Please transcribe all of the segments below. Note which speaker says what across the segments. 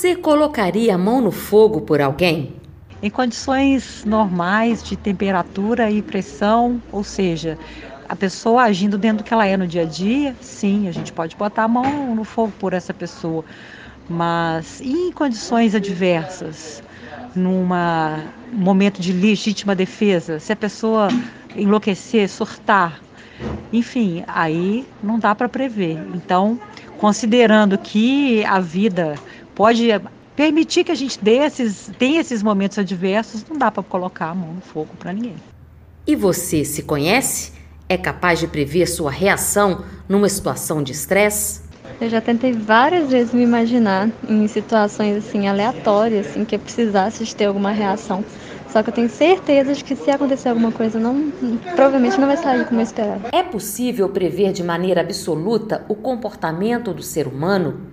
Speaker 1: Você colocaria a mão no fogo por alguém?
Speaker 2: Em condições normais de temperatura e pressão, ou seja, a pessoa agindo dentro do que ela é no dia a dia, sim, a gente pode botar a mão no fogo por essa pessoa. Mas em condições adversas, num momento de legítima defesa, se a pessoa enlouquecer, surtar, enfim, aí não dá para prever. Então, considerando que a vida pode permitir que a gente dê esses, tenha esses momentos adversos, não dá para colocar a mão no fogo para ninguém.
Speaker 1: E você se conhece? É capaz de prever sua reação numa situação de estresse?
Speaker 3: Eu já tentei várias vezes me imaginar em situações assim aleatórias, assim que eu precisasse de ter alguma reação. Só que eu tenho certeza de que se acontecer alguma coisa, não, provavelmente não vai sair como eu esperava.
Speaker 1: É possível prever de maneira absoluta o comportamento do ser humano?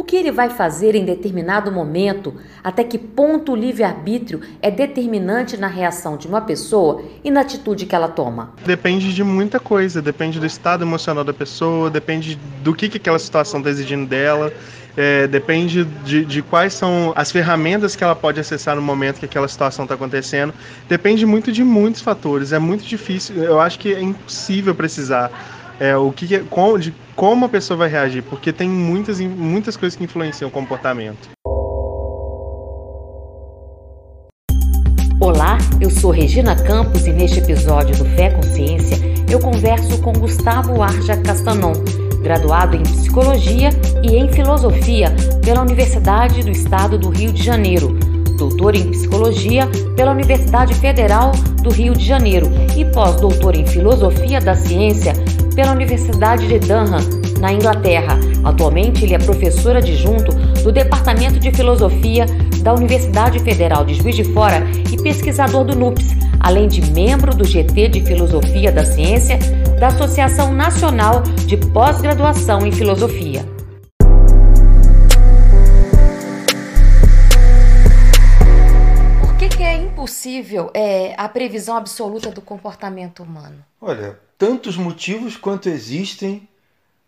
Speaker 1: O que ele vai fazer em determinado momento, até que ponto o livre-arbítrio é determinante na reação de uma pessoa e na atitude que ela toma?
Speaker 4: Depende de muita coisa, depende do estado emocional da pessoa, depende do que, que aquela situação está exigindo dela, é, depende de, de, quais são as ferramentas que ela pode acessar no momento que aquela situação está acontecendo. Depende muito de muitos fatores, é muito difícil, eu acho que é impossível precisar é, o que, com, de como a pessoa vai reagir, porque tem muitas, muitas coisas que influenciam o comportamento.
Speaker 1: Olá, eu sou Regina Campos e neste episódio do Fé Consciência eu converso com Gustavo Arja Castanon, graduado em Psicologia e em Filosofia pela Universidade do Estado do Rio de Janeiro doutor em Psicologia pela Universidade Federal do Rio de Janeiro e pós-doutor em Filosofia da Ciência pela Universidade de Durham, na Inglaterra. Atualmente, ele é professor adjunto do Departamento de Filosofia da Universidade Federal de Juiz de Fora e pesquisador do NUPS, além de membro do GT de Filosofia da Ciência da Associação Nacional de Pós-Graduação em Filosofia. Possível é, a previsão absoluta do comportamento humano?
Speaker 5: Olha, tantos motivos quanto existem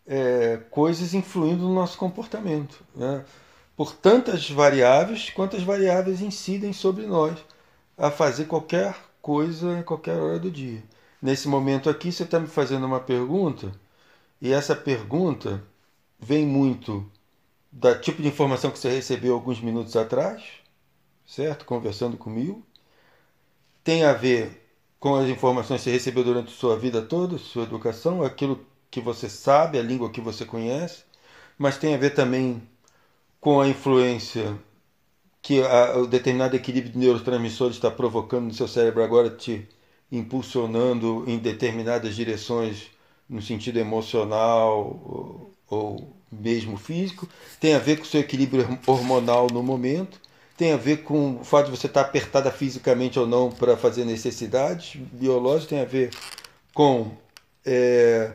Speaker 5: é, coisas influindo no nosso comportamento. Né? Por tantas variáveis quantas variáveis incidem sobre nós a fazer qualquer coisa em qualquer hora do dia. Nesse momento aqui, você está me fazendo uma pergunta, e essa pergunta vem muito da tipo de informação que você recebeu alguns minutos atrás, certo? Conversando comigo, tem a ver com as informações que você recebeu durante sua vida toda, sua educação, aquilo que você sabe, a língua que você conhece, mas tem a ver também com a influência que a, o determinado equilíbrio de neurotransmissores está provocando no seu cérebro agora, te impulsionando em determinadas direções no sentido emocional ou, ou mesmo físico, tem a ver com o seu equilíbrio hormonal no momento tem a ver com o fato de você estar apertada fisicamente ou não para fazer necessidades biológicas, tem a ver com é,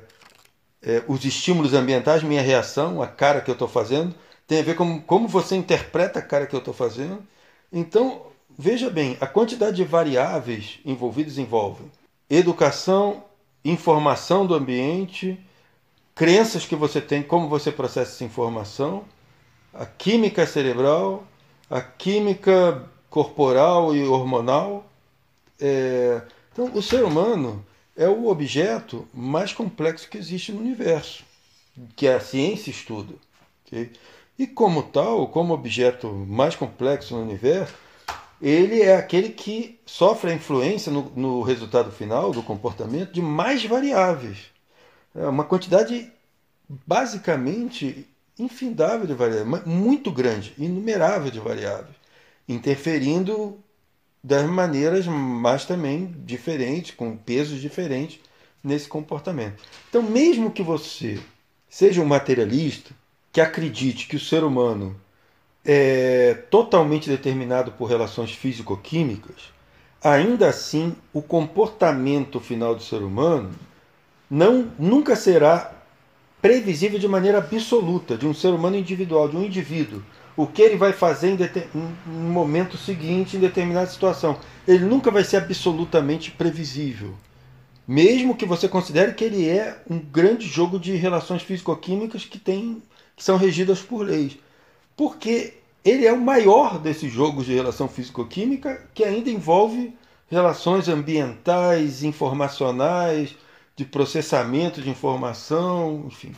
Speaker 5: é, os estímulos ambientais, minha reação, a cara que eu estou fazendo, tem a ver com como você interpreta a cara que eu estou fazendo. Então, veja bem, a quantidade de variáveis envolvidas envolve educação, informação do ambiente, crenças que você tem, como você processa essa informação, a química cerebral, a química corporal e hormonal. É... Então, o ser humano é o objeto mais complexo que existe no universo, que a ciência estuda. Okay? E como tal, como objeto mais complexo no universo, ele é aquele que sofre a influência no, no resultado final do comportamento de mais variáveis. É uma quantidade basicamente infindável de variáveis, muito grande, inumerável de variáveis, interferindo das maneiras mais também diferentes, com pesos diferentes nesse comportamento. Então, mesmo que você seja um materialista que acredite que o ser humano é totalmente determinado por relações físico-químicas, ainda assim o comportamento final do ser humano não nunca será previsível de maneira absoluta de um ser humano individual, de um indivíduo. O que ele vai fazer em, um momento seguinte, em determinada situação. Ele nunca vai ser absolutamente previsível. Mesmo que você considere que ele é um grande jogo de relações físico-químicas que, que são regidas por leis. Porque ele é o maior desses jogos de relação físico-química que ainda envolve relações ambientais, informacionais, de processamento de informação, enfim.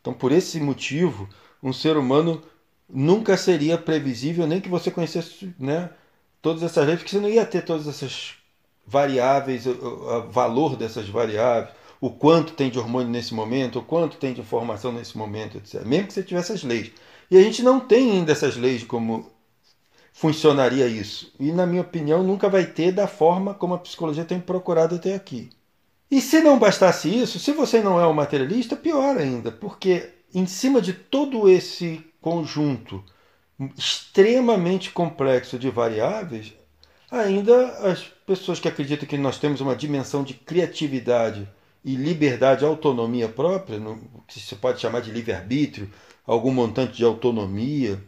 Speaker 5: Então, por esse motivo, um ser humano nunca seria previsível, nem que você conhecesse né, todas essas leis, porque você não ia ter todas essas variáveis, o, valor dessas variáveis, o quanto tem de hormônio nesse momento, o quanto tem de informação nesse momento, etc. Mesmo que você tivesse as leis. E a gente não tem ainda essas leis como funcionaria isso. E, na minha opinião, nunca vai ter da forma como a psicologia tem procurado até aqui. E se não bastasse isso, se você não é um materialista, pior ainda, porque em cima de todo esse conjunto extremamente complexo de variáveis, ainda as pessoas que acreditam que nós temos uma dimensão de criatividade e liberdade, autonomia própria, que se pode chamar de livre-arbítrio, algum montante de autonomia,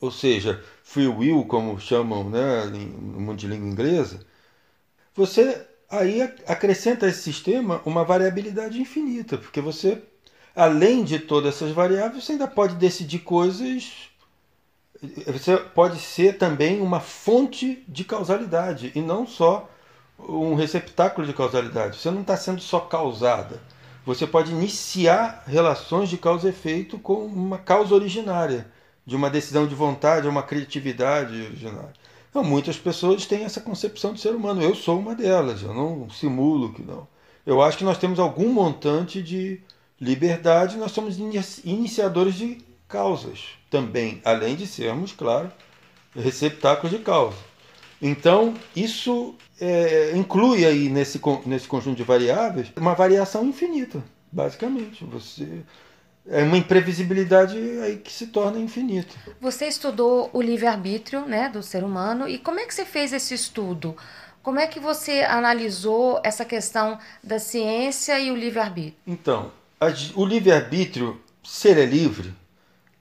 Speaker 5: ou seja, free will, como chamam né, no mundo de língua inglesa, você aí acrescenta a esse sistema uma variabilidade infinita, porque você, além de todas essas variáveis, você ainda pode decidir coisas. Você pode ser também uma fonte de causalidade e não só um receptáculo de causalidade. Você não está sendo só causada. Você pode iniciar relações de causa e efeito com uma causa originária, de uma decisão de vontade, uma criatividade originária. Muitas pessoas têm essa concepção de ser humano. Eu sou uma delas, eu não simulo que não. Eu acho que nós temos algum montante de liberdade, nós somos iniciadores de causas também, além de sermos, claro, receptáculos de causa. Então, isso é, inclui aí nesse, nesse conjunto de variáveis uma variação infinita, basicamente. Você é uma imprevisibilidade aí que se torna infinita.
Speaker 1: Você estudou o livre-arbítrio né, do ser humano e como é que você fez esse estudo? Como é que você analisou essa questão da ciência e o livre-arbítrio?
Speaker 5: Então, o livre-arbítrio, ser é livre,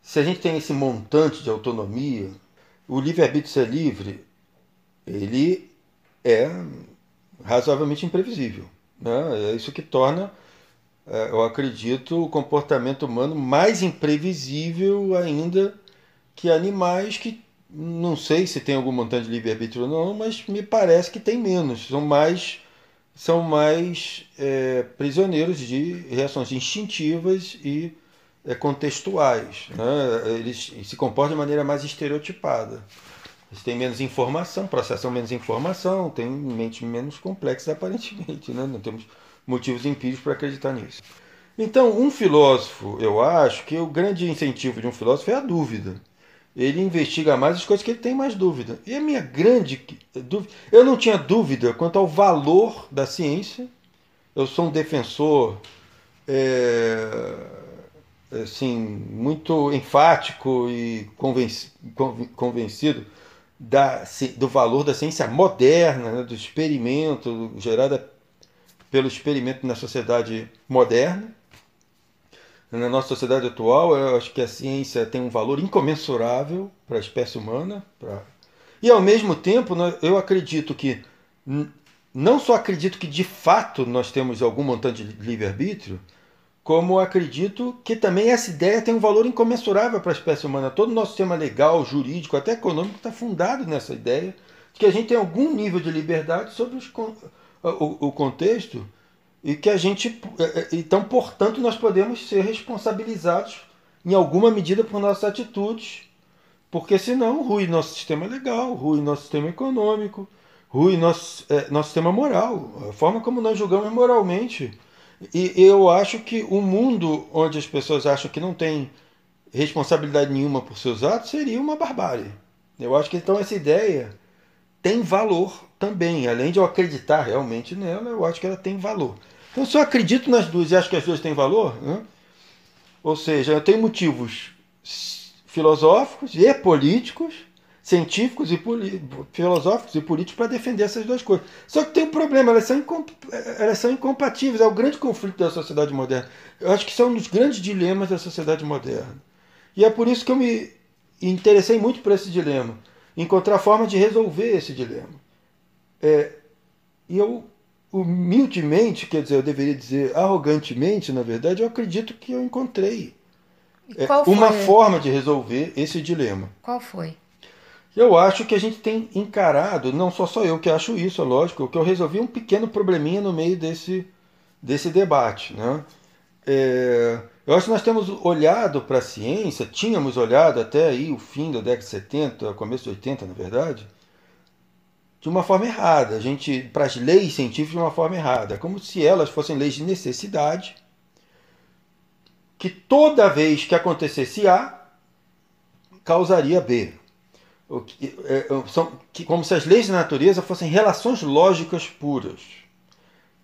Speaker 5: se a gente tem esse montante de autonomia, o livre-arbítrio ser livre, ele é razoavelmente imprevisível. Né? É isso que torna eu acredito, o comportamento humano mais imprevisível ainda que animais que não sei se tem algum montante de livre-arbítrio ou não, mas me parece que tem menos. São mais, são mais é, prisioneiros de reações instintivas e é, contextuais. Né? Eles se comportam de maneira mais estereotipada. Eles têm menos informação, processam menos informação, têm mente menos complexa aparentemente. Né? Não temos motivos empíricos para acreditar nisso. Então, um filósofo, eu acho que o grande incentivo de um filósofo é a dúvida. Ele investiga mais as coisas que ele tem mais dúvida. E a minha grande dúvida. Eu não tinha dúvida quanto ao valor da ciência. Eu sou um defensor é, assim, muito enfático e convencido da, do valor da ciência moderna, né, do experimento gerado pelo experimento na sociedade moderna. Na nossa sociedade atual, eu acho que a ciência tem um valor incomensurável para a espécie humana. Pra... E, ao mesmo tempo, eu acredito que, não só acredito que de fato nós temos algum montante de livre-arbítrio, como acredito que também essa ideia tem um valor incomensurável para a espécie humana. Todo o nosso sistema legal, jurídico, até econômico está fundado nessa ideia de que a gente tem algum nível de liberdade sobre os o, o contexto e que a gente é, é, então portanto nós podemos ser responsabilizados em alguma medida por nossas atitudes porque senão rui nosso sistema legal rui nosso sistema econômico rui nosso, é, nosso sistema moral a forma como nós julgamos moralmente. E eu acho que o um mundo onde as pessoas acham que não tem responsabilidade nenhuma por seus atos seria uma barbárie. Eu acho que então essa ideia tem valor também. Além de eu acreditar realmente nela, eu acho que ela tem valor. Então, se eu acredito nas duas e acho que as duas têm valor, né? ou seja, eu tenho motivos filosóficos e políticos, científicos e filosóficos e políticos para defender essas duas coisas. Só que tem um problema, elas são, elas são incompatíveis. É o grande conflito da sociedade moderna. Eu acho que são um dos grandes dilemas da sociedade moderna. E é por isso que eu me interessei muito por esse dilema encontrar forma de resolver esse dilema. É, e eu, humildemente, quer dizer, eu deveria dizer arrogantemente, na verdade, eu acredito que eu encontrei. é, uma forma de resolver esse dilema.
Speaker 1: Qual foi?
Speaker 5: Eu acho que a gente tem encarado, não só só eu que acho isso, é lógico, que eu resolvi um pequeno probleminha no meio desse, desse debate. Né? É, eu acho que nós temos olhado para a ciência, tínhamos olhado até aí o fim da década de 70, começo de 80, na verdade, de uma forma errada. A gente, para as leis científicas, de uma forma errada, como se elas fossem leis de necessidade, que toda vez que acontecesse A, causaria B. Que, é, é, são, que, como se as leis da natureza fossem relações lógicas puras.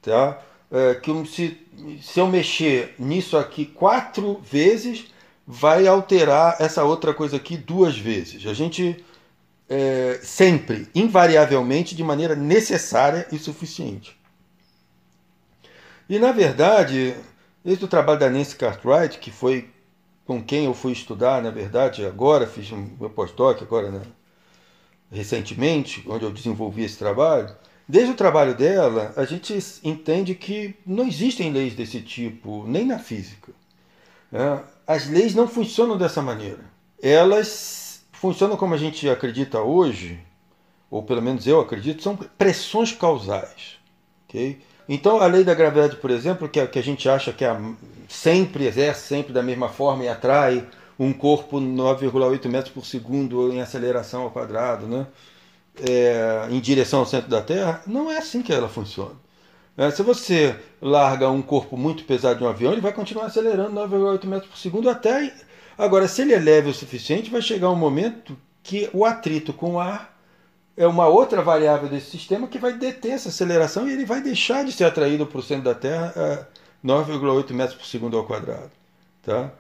Speaker 5: Tá? É, que se, se eu mexer nisso aqui quatro vezes, vai alterar essa outra coisa aqui duas vezes. A gente é, sempre, invariavelmente, de maneira necessária e suficiente. E na verdade, desde o trabalho da Nancy Cartwright, que foi com quem eu fui estudar, na verdade, agora fiz meu pós-doc, agora né, recentemente, onde eu desenvolvi esse trabalho, Desde o trabalho dela, a gente entende que não existem leis desse tipo, nem na física. É, as leis não funcionam dessa maneira. Elas funcionam como a gente acredita hoje, ou pelo menos eu acredito, são pressões causais. Okay? Então, a lei da gravidade, por exemplo, que, é, a gente acha que é, sempre exerce sempre da mesma forma e atrai um corpo 9,8 metros por segundo em aceleração ao quadrado, né? É, em direção ao centro da Terra, não é assim que ela funciona. É, se você larga um corpo muito pesado de um avião, ele vai continuar acelerando 9,8 metros por segundo até. Agora, se ele é leve o suficiente, vai chegar um momento que o atrito com o ar é uma outra variável desse sistema que vai deter essa aceleração e ele vai deixar de ser atraído para o centro da Terra a 9,8 metros por segundo ao quadrado. Tá?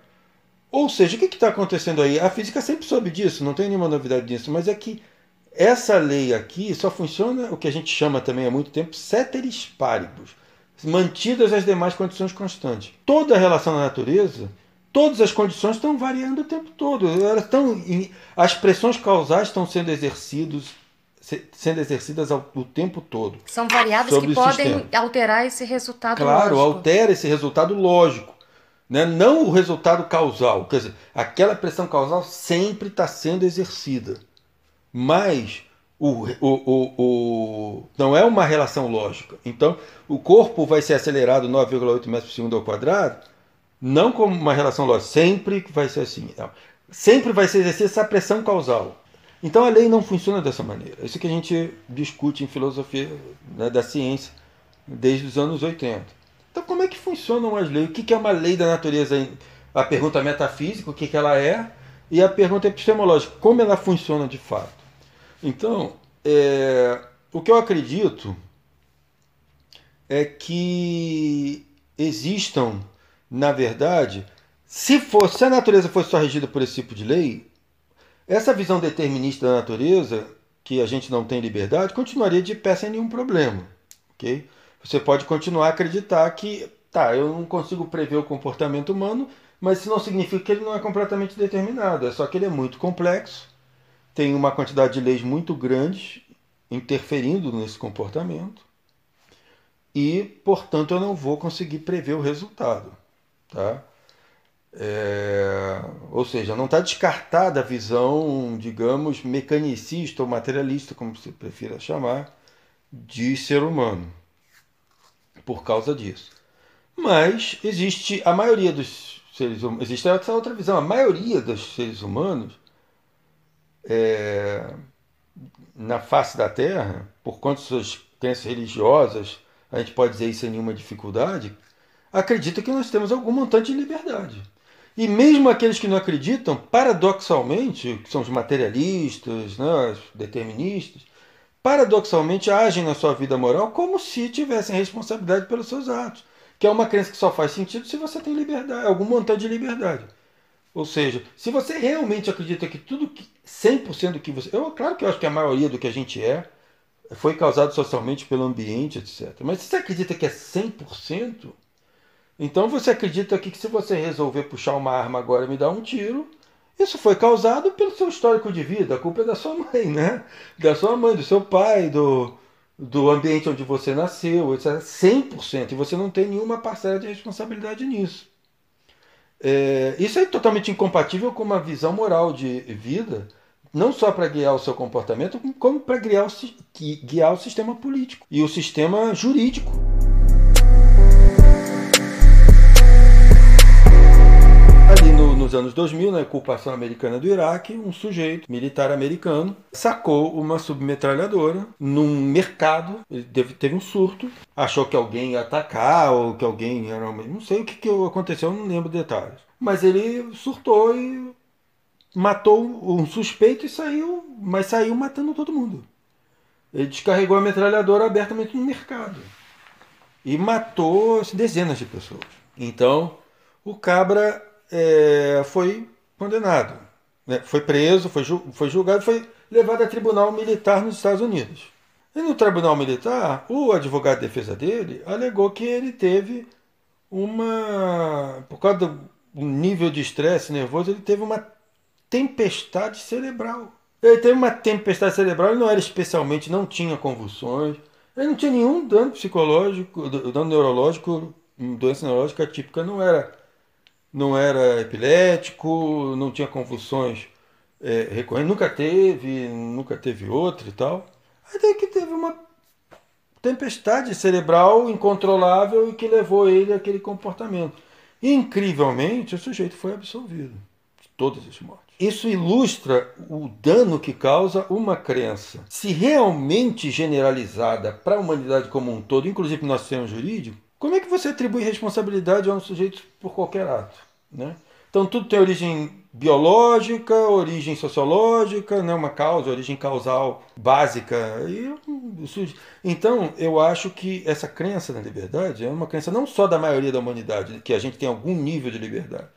Speaker 5: Ou seja, o que está acontecendo aí? A física sempre soube disso, não tem nenhuma novidade disso, mas é que essa lei aqui só funciona o que a gente chama também há muito tempo ceteris paribus, mantidas as demais condições constantes. Toda a relação na natureza, todas as condições estão variando o tempo todo. Elas estão, as pressões causais estão sendo exercidos, sendo exercidas o tempo todo.
Speaker 1: São variáveis que podem sistema. alterar esse resultado
Speaker 5: claro,
Speaker 1: lógico.
Speaker 5: altera esse resultado lógico. Né? Não o resultado causal. Quer dizer, aquela pressão causal sempre está sendo exercida mas o, o, o, o, não é uma relação lógica. Então, o corpo vai ser acelerado 9,8 metros por segundo ao quadrado, não como uma relação lógica, sempre vai ser assim. Não. Sempre vai ser exercer essa pressão causal. Então a lei não funciona dessa maneira. Isso que a gente discute em filosofia né, da ciência desde os anos 80. Então como é que funcionam as leis? O que é uma lei da natureza? A pergunta metafísica, o que ela é, e a pergunta epistemológica, como ela funciona de fato. Então, é, o que eu acredito é que existam, na verdade, se, fosse, se a natureza fosse só regida por esse tipo de lei, essa visão determinista da natureza, que a gente não tem liberdade, continuaria de pé sem nenhum problema. Okay? Você pode continuar a acreditar que, tá, eu não consigo prever o comportamento humano, mas isso não significa que ele não é completamente determinado, é só que ele é muito complexo tem uma quantidade de leis muito grande interferindo nesse comportamento e, portanto, eu não vou conseguir prever o resultado. Tá? É, ou seja, não está descartada a visão, digamos, mecanicista ou materialista, como você prefira chamar, de ser humano, por causa disso. Mas existe a maioria dos seres humanos, existe essa outra visão, a maioria dos seres humanos é, na face da Terra, por conta de suas crenças religiosas, a gente pode dizer isso sem nenhuma dificuldade, acredita que nós temos algum montante de liberdade. E mesmo aqueles que não acreditam, paradoxalmente, que são os materialistas, né, os deterministas, paradoxalmente agem na sua vida moral como se tivessem responsabilidade pelos seus atos. Que é uma crença que só faz sentido se você tem liberdade, algum montante de liberdade. Ou seja, se você realmente acredita que tudo que 100% do que você, eu claro que eu acho que a maioria do que a gente é foi causado socialmente pelo ambiente, etc. Mas se você acredita que é 100%, então você acredita que, que se você resolver puxar uma arma agora e me dar um tiro, isso foi causado pelo seu histórico de vida. A culpa é da sua mãe, né? Da sua mãe, do seu pai, do, do ambiente onde você nasceu, etc. 100%. E você não tem nenhuma parcela de responsabilidade nisso. É, isso é totalmente incompatível com uma visão moral de vida, não só para guiar o seu comportamento, como para guiar guiar o sistema político e o sistema jurídico. Nos anos 2000, na ocupação americana do Iraque, um sujeito militar americano sacou uma submetralhadora num mercado. Ele teve, teve um surto, achou que alguém ia atacar ou que alguém era. Não sei o que, que aconteceu, não lembro detalhes. Mas ele surtou e matou um suspeito e saiu, mas saiu matando todo mundo. Ele descarregou a metralhadora abertamente no mercado e matou dezenas de pessoas. Então, o cabra é, foi condenado. Né? Foi preso, foi, ju foi julgado, foi levado a tribunal militar nos Estados Unidos. E no tribunal militar, o advogado de defesa dele alegou que ele teve uma. Por causa do nível de estresse nervoso, ele teve uma tempestade cerebral. Ele teve uma tempestade cerebral, ele não era especialmente, não tinha convulsões, ele não tinha nenhum dano psicológico, dano neurológico, doença neurológica típica, não era não era epilético, não tinha convulsões é, recorrentes, nunca teve, nunca teve outra e tal. Até que teve uma tempestade cerebral incontrolável e que levou ele àquele comportamento. Incrivelmente, o sujeito foi absolvido de todas as mortes. Isso ilustra o dano que causa uma crença. Se realmente generalizada para a humanidade como um todo, inclusive no nosso sistema jurídico, como é que você atribui responsabilidade a um sujeito por qualquer ato? Né? Então tudo tem origem biológica, origem sociológica, né? uma causa, origem causal básica. E, então eu acho que essa crença na liberdade é uma crença não só da maioria da humanidade, que a gente tem algum nível de liberdade,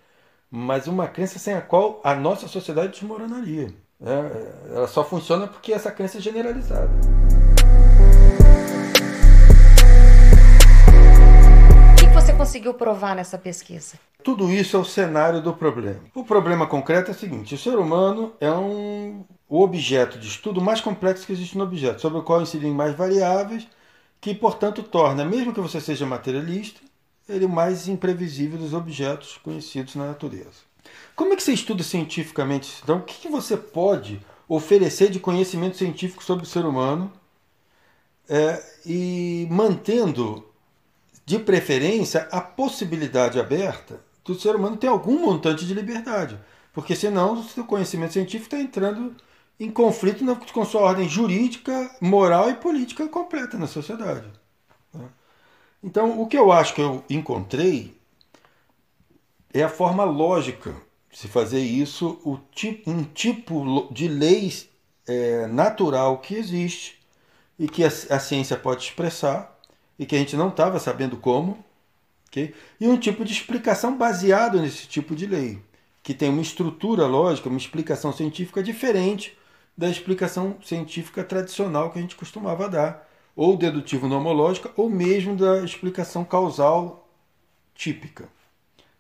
Speaker 5: mas uma crença sem a qual a nossa sociedade desmoronaria. Né? Ela só funciona porque essa crença é generalizada.
Speaker 1: Conseguiu provar nessa pesquisa?
Speaker 5: Tudo isso é o cenário do problema. O problema concreto é o seguinte: o ser humano é um o objeto de estudo mais complexo que existe no objeto, sobre o qual incidem mais variáveis, que portanto torna, mesmo que você seja materialista, ele mais imprevisível dos objetos conhecidos na natureza. Como é que você estuda cientificamente Então, o que, você pode oferecer de conhecimento científico sobre o ser humano é, e mantendo de preferência, a possibilidade aberta do ser humano ter algum montante de liberdade. Porque senão o seu conhecimento científico está entrando em conflito com sua ordem jurídica, moral e política completa na sociedade. Né? Então, o que eu acho que eu encontrei é a forma lógica de se fazer isso, um tipo de lei é, natural que existe e que a, a ciência pode expressar e que a gente não estava sabendo como, okay? e um tipo de explicação baseado nesse tipo de lei, que tem uma estrutura lógica, uma explicação científica diferente da explicação científica tradicional que a gente costumava dar, ou dedutivo nomológica, ou mesmo da explicação causal típica,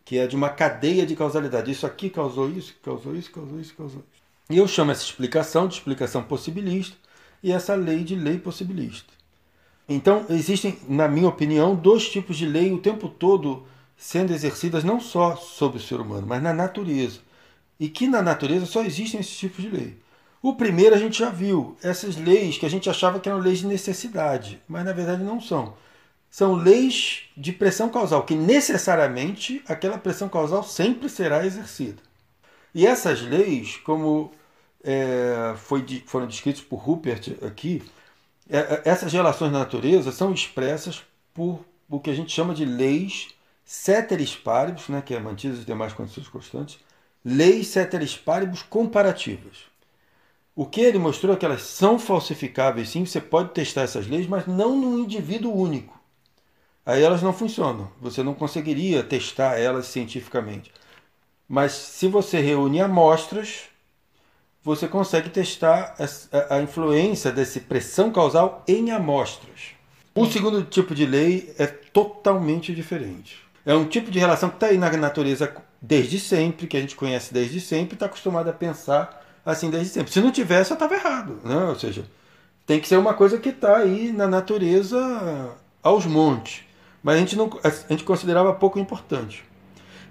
Speaker 5: que é de uma cadeia de causalidade. Isso aqui causou isso, causou isso, causou isso, causou isso. E eu chamo essa explicação de explicação possibilista e essa lei de lei possibilista. Então, existem, na minha opinião, dois tipos de lei o tempo todo sendo exercidas não só sobre o ser humano, mas na natureza. E que na natureza só existem esses tipos de lei. O primeiro a gente já viu, essas leis que a gente achava que eram leis de necessidade, mas na verdade não são. São leis de pressão causal, que necessariamente aquela pressão causal sempre será exercida. E essas leis, como é, foi, foram descritas por Rupert aqui, essas relações na natureza são expressas por o que a gente chama de leis ceteris paribus, né, que é mantidas as demais condições constantes, leis ceteris paribus comparativas. O que ele mostrou é que elas são falsificáveis, sim, você pode testar essas leis, mas não num indivíduo único. Aí elas não funcionam, você não conseguiria testar elas cientificamente. Mas se você reúne amostras, você consegue testar a, influência dessa pressão causal em amostras. O segundo tipo de lei é totalmente diferente. É um tipo de relação que está aí na natureza desde sempre, que a gente conhece desde sempre, está acostumado a pensar assim desde sempre. Se não tivesse, eu estava errado. Né? Ou seja, tem que ser uma coisa que está aí na natureza aos montes. Mas a gente, não, a gente considerava pouco importante.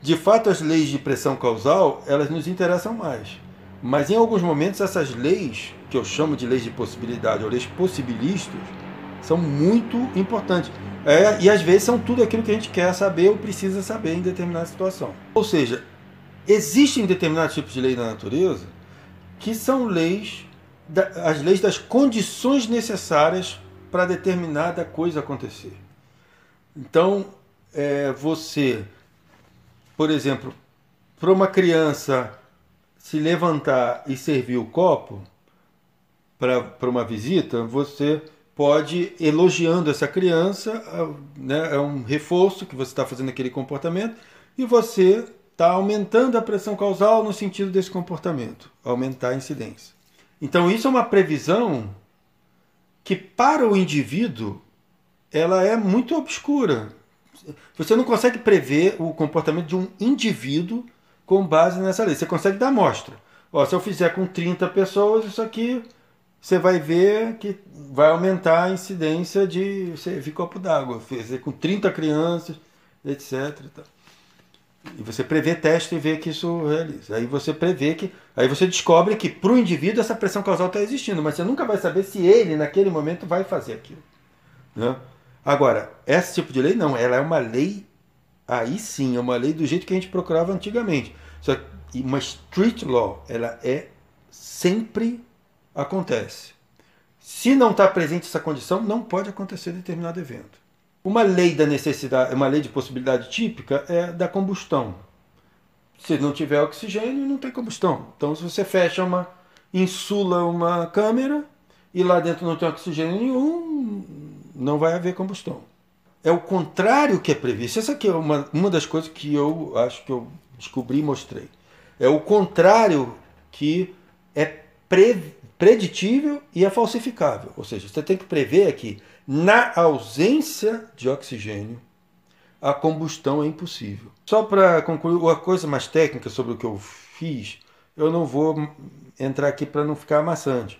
Speaker 5: De fato, as leis de pressão causal, elas nos interessam mais. Mas em alguns momentos essas leis, que eu chamo de leis de possibilidade ou leis possibilistas, são muito importantes. É, e às vezes são tudo aquilo que a gente quer saber ou precisa saber em determinada situação. Ou seja, existem determinados tipos de lei da natureza que são leis, as leis das condições necessárias para determinada coisa acontecer. Então, é, você, por exemplo, para uma criança se levantar e servir o copo para uma visita, você pode, elogiando essa criança, né, é um reforço que você está fazendo aquele comportamento, e você está aumentando a pressão causal no sentido desse comportamento, aumentar a incidência. Então isso é uma previsão que para o indivíduo ela é muito obscura. Você não consegue prever o comportamento de um indivíduo com base nessa lei. Você consegue dar amostra. Ó, se eu fizer com 30 pessoas, isso aqui você vai ver que vai aumentar a incidência de servir copo d'água. Fazer com 30 crianças, etc. E você prevê teste e vê que isso realiza. Aí você prevê que. Aí você descobre que para o indivíduo essa pressão causal está existindo, mas você nunca vai saber se ele, naquele momento, vai fazer aquilo. Né? Agora, esse tipo de lei não, ela é uma lei, aí sim, é uma lei do jeito que a gente procurava antigamente. Só que uma street law, ela é sempre acontece. Se não está presente essa condição, não pode acontecer determinado evento. Uma lei da necessidade, uma lei de possibilidade típica é da combustão. Se não tiver oxigênio, não tem combustão. Então, se você fecha uma, insula uma câmera e lá dentro não tem oxigênio nenhum, não vai haver combustão. É o contrário que é previsto. Essa aqui é uma, uma das coisas que eu acho que eu descobri e mostrei. É o contrário que é pre, preditível e é falsificável. Ou seja, você tem que prever que na ausência de oxigênio, a combustão é impossível. Só para concluir, uma coisa mais técnica sobre o que eu fiz, eu não vou entrar aqui para não ficar amassante.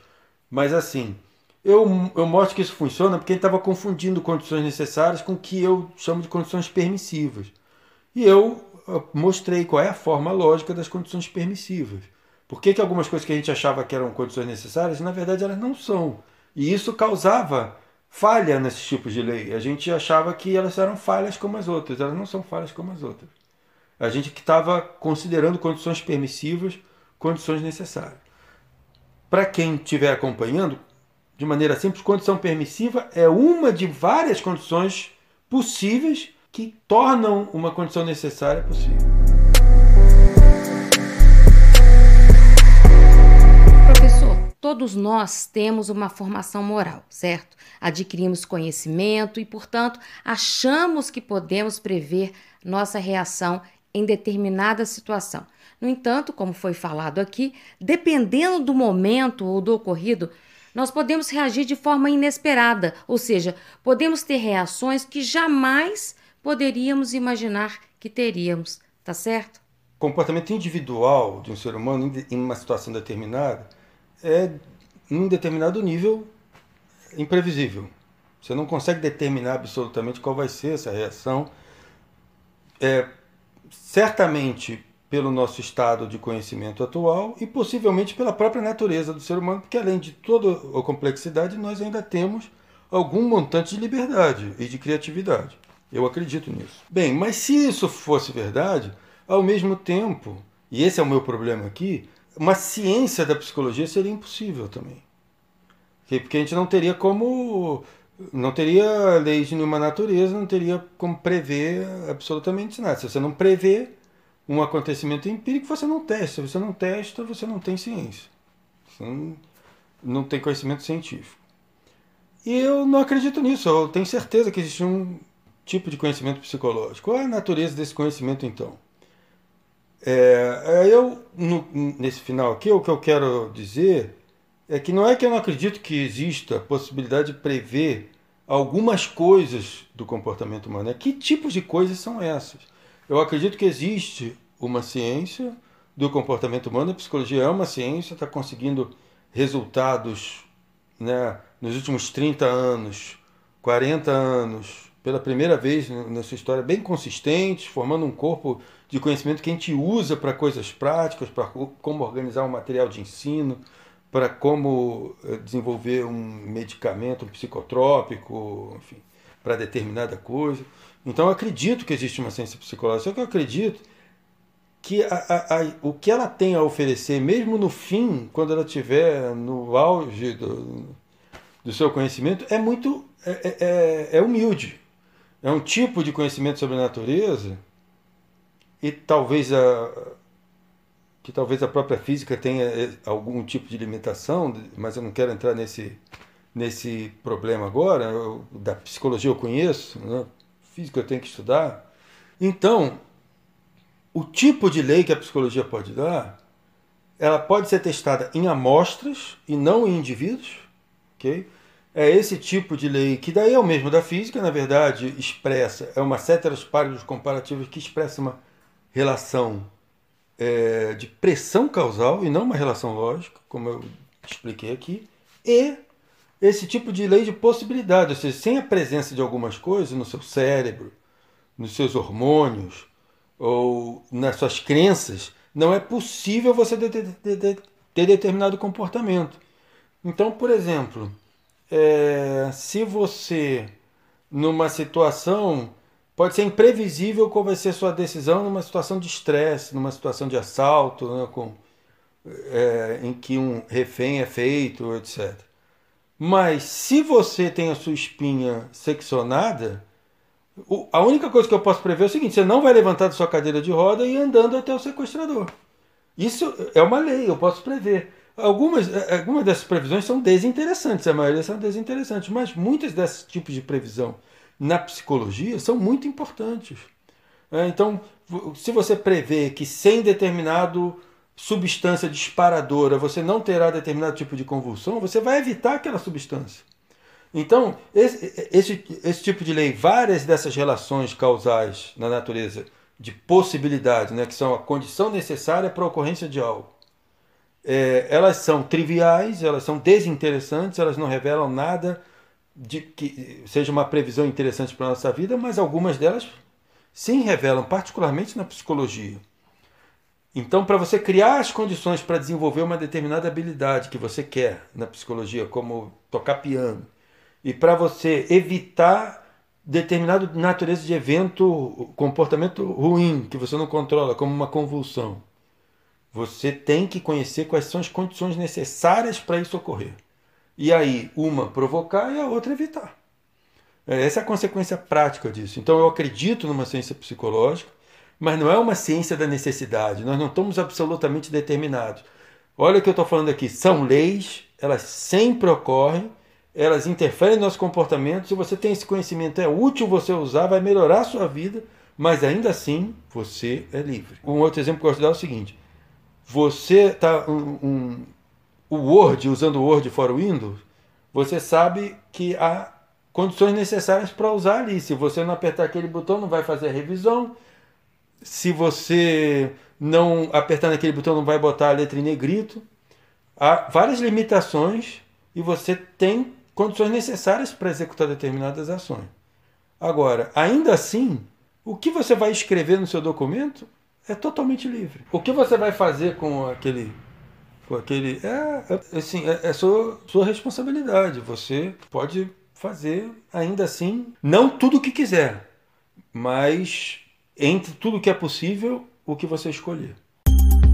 Speaker 5: Mas assim, eu, eu mostro que isso funciona porque ele estava confundindo condições necessárias com o que eu chamo de condições permissivas. E eu mostrei qual é a forma lógica das condições permissivas. Por que, que algumas coisas que a gente achava que eram condições necessárias, na verdade elas não são. E isso causava falha nesses tipos de lei. A gente achava que elas eram falhas como as outras, elas não são falhas como as outras. A gente que estava considerando condições permissivas, condições necessárias. Para quem estiver acompanhando, de maneira simples, condição permissiva é uma de várias condições possíveis que tornam uma condição necessária possível.
Speaker 1: Todos nós temos uma formação moral, certo? Adquirimos conhecimento e, portanto, achamos que podemos prever nossa reação em determinada situação. No entanto, como foi falado aqui, dependendo do momento ou do ocorrido, nós podemos reagir de forma inesperada, ou seja, podemos ter reações que jamais poderíamos imaginar que teríamos, tá certo?
Speaker 5: O comportamento individual de um ser humano em uma situação determinada é, em um determinado nível, imprevisível. Você não consegue determinar absolutamente qual vai ser essa reação. É, certamente pelo nosso estado de conhecimento atual e possivelmente pela própria natureza do ser humano, porque além de toda a complexidade, nós ainda temos algum montante de liberdade e de criatividade. Eu acredito nisso. Bem, mas se isso fosse verdade, ao mesmo tempo, e esse é o meu problema aqui, uma ciência da psicologia seria impossível também. Porque a gente não teria como. Não teria leis de nenhuma natureza, não teria como prever absolutamente nada. Se você não prevê um acontecimento empírico, você não testa. Você não testa, você não tem ciência. Você não, não tem conhecimento científico. E eu não acredito nisso. Eu tenho certeza que existe um tipo de conhecimento psicológico. Qual é a natureza desse conhecimento, então? É, é, eu, no, nesse final aqui, o que eu quero dizer é que não é que eu não acredito que exista a possibilidade de prever algumas coisas do comportamento humano. É que tipos de coisas são essas? Eu acredito que existe uma ciência do comportamento humano, a psicologia é uma ciência, está conseguindo resultados né, nos últimos 30 anos, 40 anos, pela primeira vez na sua história, bem consistentes, formando um corpo de conhecimento que a gente usa para coisas práticas, para como organizar um material de ensino, para como eh, desenvolver um medicamento, um psicotrópico, enfim, para determinada coisa. Então eu acredito que existe uma ciência psicológica, só que eu acredito que a, a, a, o que ela tem a oferecer, mesmo no fim, quando ela estiver no auge do, do seu conhecimento, é muito é, é, é, é humilde. É um tipo de conhecimento sobre a natureza e talvez a que talvez a própria física tenha é, algum tipo de limitação, mas eu não quero entrar nesse nesse problema agora. Eu, da psicologia eu conheço, né? Física eu tenho que estudar. Então, o tipo de lei que a psicologia pode dar, ela pode ser testada em amostras e não em indivíduos, ok? É esse tipo de lei que daí é o mesmo da física, na verdade, expressa, é uma ceteris paribus comparativos que expressa uma relação é, de pressão causal e não uma relação lógica, como eu expliquei aqui, e esse tipo de lei de possibilidade, ou seja, sem a presença de algumas coisas no seu cérebro, nos seus hormônios, ou nas suas crenças, não é possível você ter determinado comportamento. Então, por exemplo, é, se você, numa situação, pode ser imprevisível qual vai ser sua decisão numa situação de estresse, numa situação de assalto, né, com, é, em que um refém é feito, etc. Mas se você tem a sua espinha seccionada, a única coisa que eu posso prever é o seguinte: você não vai levantar da sua cadeira de roda e ir andando até o sequestrador. Isso é uma lei, eu posso prever. Algumas, é, algumas dessas previsões são desinteressantes, a maioria são desinteressantes, mas muitas desses tipos de previsão na psicologia são muito importantes. É, então, se você prevê que sem determinado substância disparadora você não terá determinado tipo de convulsão, você vai evitar aquela substância. Então, esse, esse, esse tipo de lei, várias dessas relações causais na natureza de possibilidade, né, que são a condição necessária para a ocorrência de algo, é, elas são triviais, elas são desinteressantes, elas não revelam nada de que seja uma previsão interessante para a nossa vida, mas algumas delas sim revelam, particularmente na psicologia. Então, para você criar as condições para desenvolver uma determinada habilidade que você quer na psicologia, como tocar piano, e para você evitar determinada natureza de evento, comportamento ruim que você não controla, como uma convulsão. Você tem que conhecer quais são as condições necessárias para isso ocorrer. E aí, uma provocar e a outra evitar. É, essa é a consequência prática disso. Então, eu acredito numa ciência psicológica, mas não é uma ciência da necessidade. Nós não estamos absolutamente determinados. Olha o que eu estou falando aqui: são leis, elas sempre ocorrem elas interferem no nosso comportamento. Se você tem esse conhecimento, é útil você usar, vai melhorar a sua vida, mas ainda assim você é livre. Um outro exemplo que eu gosto de dar é o seguinte: você está um, um, o Word usando o Word for Windows, você sabe que há condições necessárias para usar ali. Se você não apertar aquele botão, não vai fazer a revisão. Se você não apertar naquele botão, não vai botar a letra em negrito. Há várias limitações e você tem condições necessárias para executar determinadas ações. Agora, ainda assim, o que você vai escrever no seu documento é totalmente livre. O que você vai fazer com aquele com aquele é, é assim, é, é sua, sua responsabilidade. Você pode fazer ainda assim não tudo o que quiser, mas entre tudo que é possível, o que você escolher.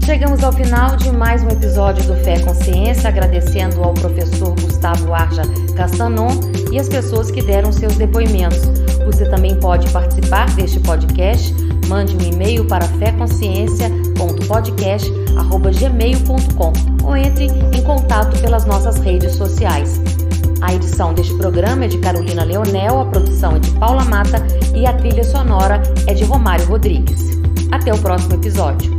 Speaker 1: Chegamos ao final de mais um episódio do Fé Consciência, agradecendo ao professor Gustavo Arja Castanon e as pessoas que deram seus depoimentos. Você também pode participar deste podcast. Mande um e-mail para féconsciência.podcast.gmail.com ou entre em contato pelas nossas redes sociais. A edição deste programa é de Carolina Leonel, a produção é de Paula Mata e a trilha sonora é de Romário Rodrigues. Até o próximo episódio.